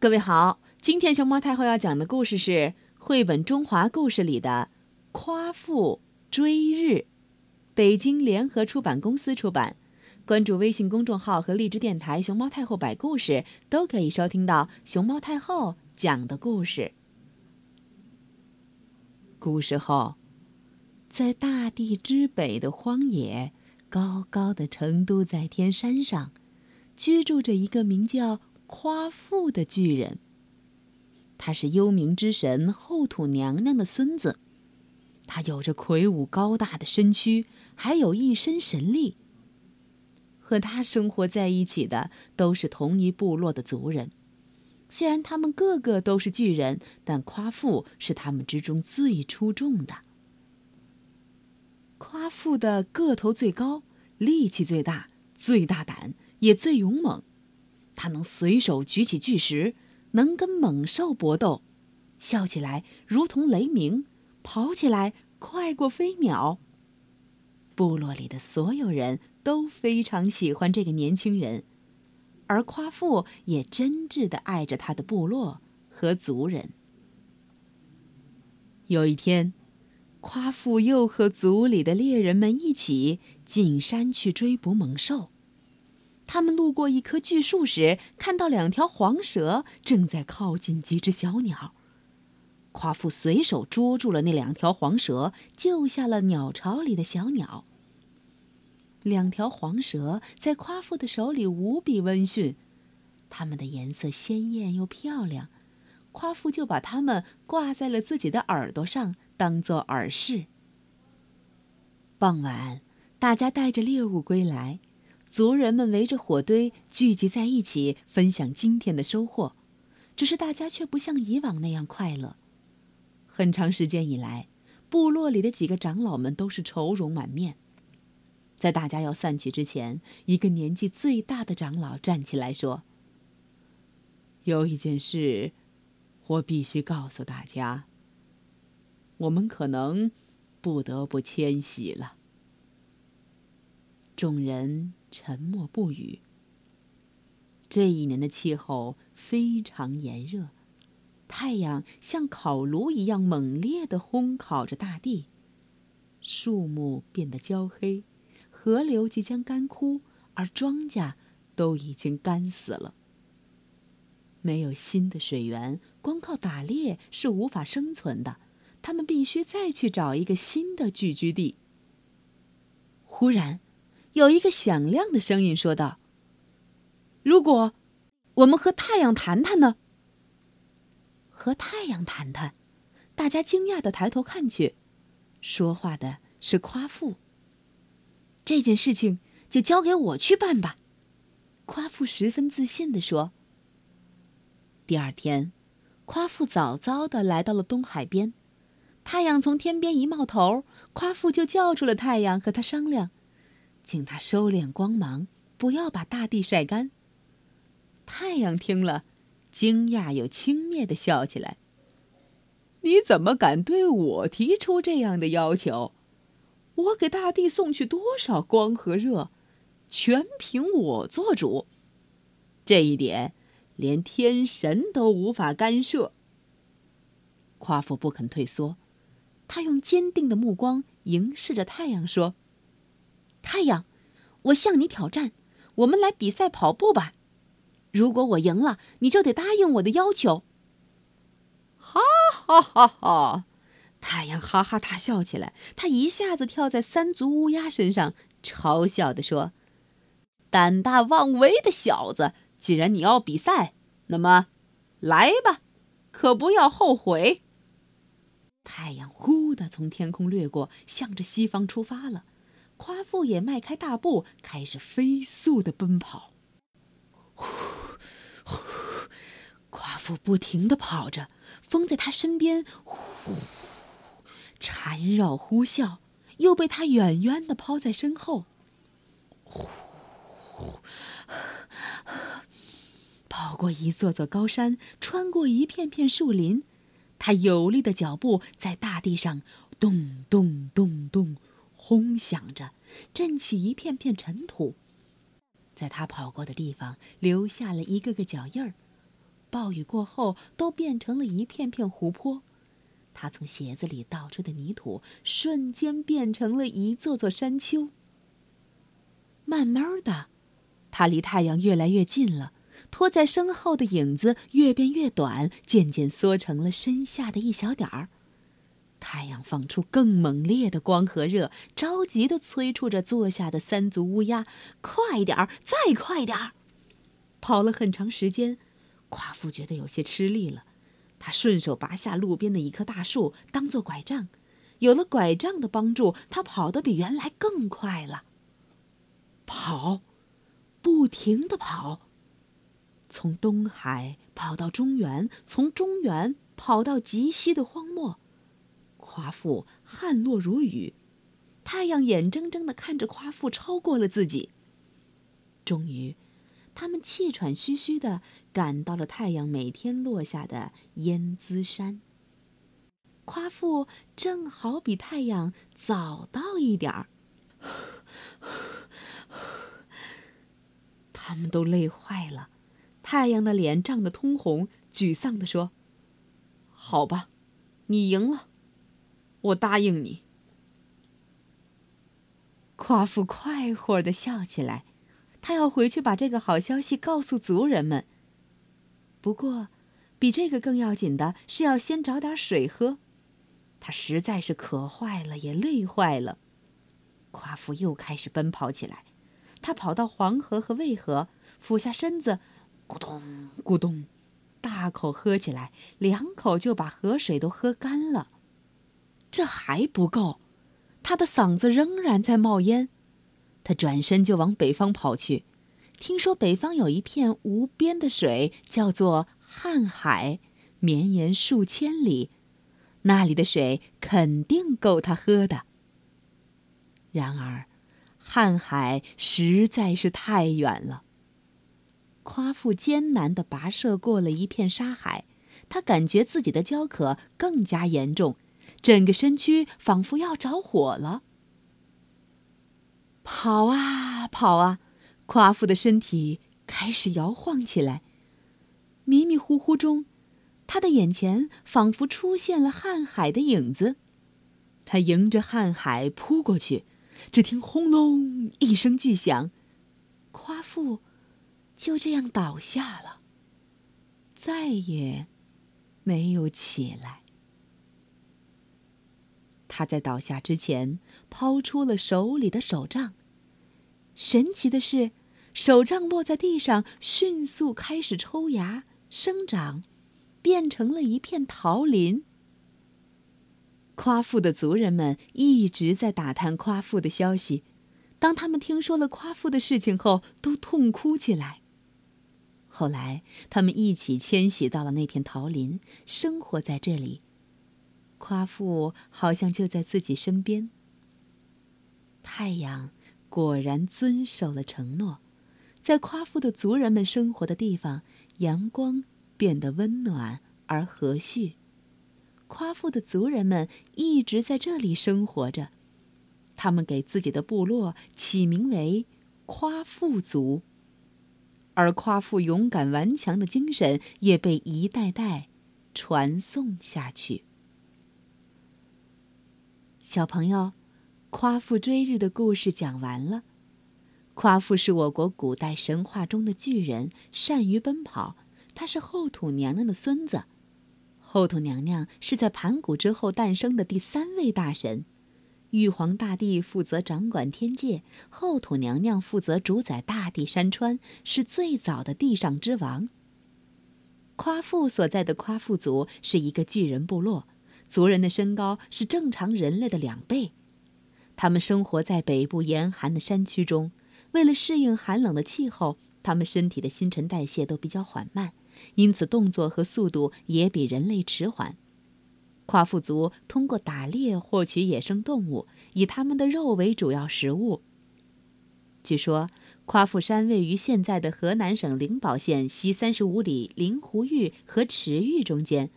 各位好，今天熊猫太后要讲的故事是绘本《中华故事》里的《夸父追日》，北京联合出版公司出版。关注微信公众号和荔枝电台“熊猫太后摆故事”，都可以收听到熊猫太后讲的故事。古时候，在大地之北的荒野，高高的成都在天山上，居住着一个名叫……夸父的巨人。他是幽冥之神后土娘娘的孙子，他有着魁梧高大的身躯，还有一身神力。和他生活在一起的都是同一部落的族人，虽然他们个个都是巨人，但夸父是他们之中最出众的。夸父的个头最高，力气最大，最大胆，也最勇猛。他能随手举起巨石，能跟猛兽搏斗，笑起来如同雷鸣，跑起来快过飞鸟。部落里的所有人都非常喜欢这个年轻人，而夸父也真挚的爱着他的部落和族人。有一天，夸父又和族里的猎人们一起进山去追捕猛兽。他们路过一棵巨树时，看到两条黄蛇正在靠近几只小鸟。夸父随手捉住了那两条黄蛇，救下了鸟巢里的小鸟。两条黄蛇在夸父的手里无比温驯，它们的颜色鲜艳又漂亮，夸父就把它们挂在了自己的耳朵上，当做耳饰。傍晚，大家带着猎物归来。族人们围着火堆聚集在一起，分享今天的收获。只是大家却不像以往那样快乐。很长时间以来，部落里的几个长老们都是愁容满面。在大家要散去之前，一个年纪最大的长老站起来说：“有一件事，我必须告诉大家。我们可能不得不迁徙了。”众人。沉默不语。这一年的气候非常炎热，太阳像烤炉一样猛烈的烘烤着大地，树木变得焦黑，河流即将干枯，而庄稼都已经干死了。没有新的水源，光靠打猎是无法生存的，他们必须再去找一个新的聚居地。忽然。有一个响亮的声音说道：“如果我们和太阳谈谈呢？”和太阳谈谈，大家惊讶的抬头看去，说话的是夸父。这件事情就交给我去办吧，夸父十分自信的说。第二天，夸父早早的来到了东海边，太阳从天边一冒头，夸父就叫住了太阳，和他商量。请他收敛光芒，不要把大地晒干。太阳听了，惊讶又轻蔑的笑起来。你怎么敢对我提出这样的要求？我给大地送去多少光和热，全凭我做主。这一点，连天神都无法干涉。夸父不肯退缩，他用坚定的目光凝视着太阳，说。太阳，我向你挑战，我们来比赛跑步吧。如果我赢了，你就得答应我的要求。哈哈哈哈！太阳哈哈大笑起来，他一下子跳在三足乌鸦身上，嘲笑地说：“胆大妄为的小子，既然你要比赛，那么来吧，可不要后悔。”太阳忽地从天空掠过，向着西方出发了。夸父也迈开大步，开始飞速的奔跑。呼呼，夸父不停的跑着，风在他身边呼缠绕呼啸，又被他远远的抛在身后。呼，跑过一座座高山，穿过一片片树林，他有力的脚步在大地上咚咚咚咚。轰响着，震起一片片尘土，在他跑过的地方留下了一个个脚印儿。暴雨过后都变成了一片片湖泊。他从鞋子里倒出的泥土，瞬间变成了一座座山丘。慢慢的，他离太阳越来越近了，拖在身后的影子越变越短，渐渐缩成了身下的一小点儿。太阳放出更猛烈的光和热，着急的催促着坐下的三足乌鸦：“快点儿，再快点儿！”跑了很长时间，夸父觉得有些吃力了，他顺手拔下路边的一棵大树当做拐杖，有了拐杖的帮助，他跑得比原来更快了。跑，不停的跑。从东海跑到中原，从中原跑到极西的荒漠。夸父汗落如雨，太阳眼睁睁的看着夸父超过了自己。终于，他们气喘吁吁的赶到了太阳每天落下的烟姿山。夸父正好比太阳早到一点儿。他们都累坏了，太阳的脸涨得通红，沮丧地说：“好吧，你赢了，我答应你。”夸父快活的笑起来，他要回去把这个好消息告诉族人们。不过，比这个更要紧的是要先找点水喝，他实在是渴坏了，也累坏了。夸父又开始奔跑起来。他跑到黄河和渭河，俯下身子，咕咚咕咚，大口喝起来，两口就把河水都喝干了。这还不够，他的嗓子仍然在冒烟。他转身就往北方跑去，听说北方有一片无边的水，叫做瀚海，绵延数千里，那里的水肯定够他喝的。然而。瀚海实在是太远了。夸父艰难地跋涉过了一片沙海，他感觉自己的焦渴更加严重，整个身躯仿佛要着火了。跑啊跑啊，夸父的身体开始摇晃起来。迷迷糊糊中，他的眼前仿佛出现了瀚海的影子，他迎着瀚海扑过去。只听轰隆一声巨响，夸父就这样倒下了，再也没有起来。他在倒下之前抛出了手里的手杖，神奇的是，手杖落在地上，迅速开始抽芽、生长，变成了一片桃林。夸父的族人们一直在打探夸父的消息，当他们听说了夸父的事情后，都痛哭起来。后来，他们一起迁徙到了那片桃林，生活在这里。夸父好像就在自己身边。太阳果然遵守了承诺，在夸父的族人们生活的地方，阳光变得温暖而和煦。夸父的族人们一直在这里生活着，他们给自己的部落起名为夸父族，而夸父勇敢顽强的精神也被一代代传颂下去。小朋友，夸父追日的故事讲完了。夸父是我国古代神话中的巨人，善于奔跑，他是后土娘娘的孙子。后土娘娘是在盘古之后诞生的第三位大神，玉皇大帝负责掌管天界，后土娘娘负责主宰大地山川，是最早的地上之王。夸父所在的夸父族是一个巨人部落，族人的身高是正常人类的两倍，他们生活在北部严寒的山区中，为了适应寒冷的气候，他们身体的新陈代谢都比较缓慢。因此，动作和速度也比人类迟缓。夸父族通过打猎获取野生动物，以他们的肉为主要食物。据说，夸父山位于现在的河南省灵宝县西三十五里灵湖峪和池峪中间。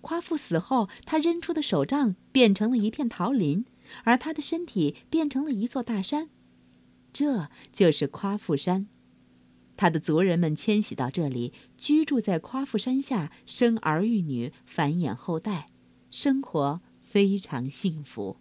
夸父死后，他扔出的手杖变成了一片桃林，而他的身体变成了一座大山，这就是夸父山。他的族人们迁徙到这里，居住在夸父山下，生儿育女，繁衍后代，生活非常幸福。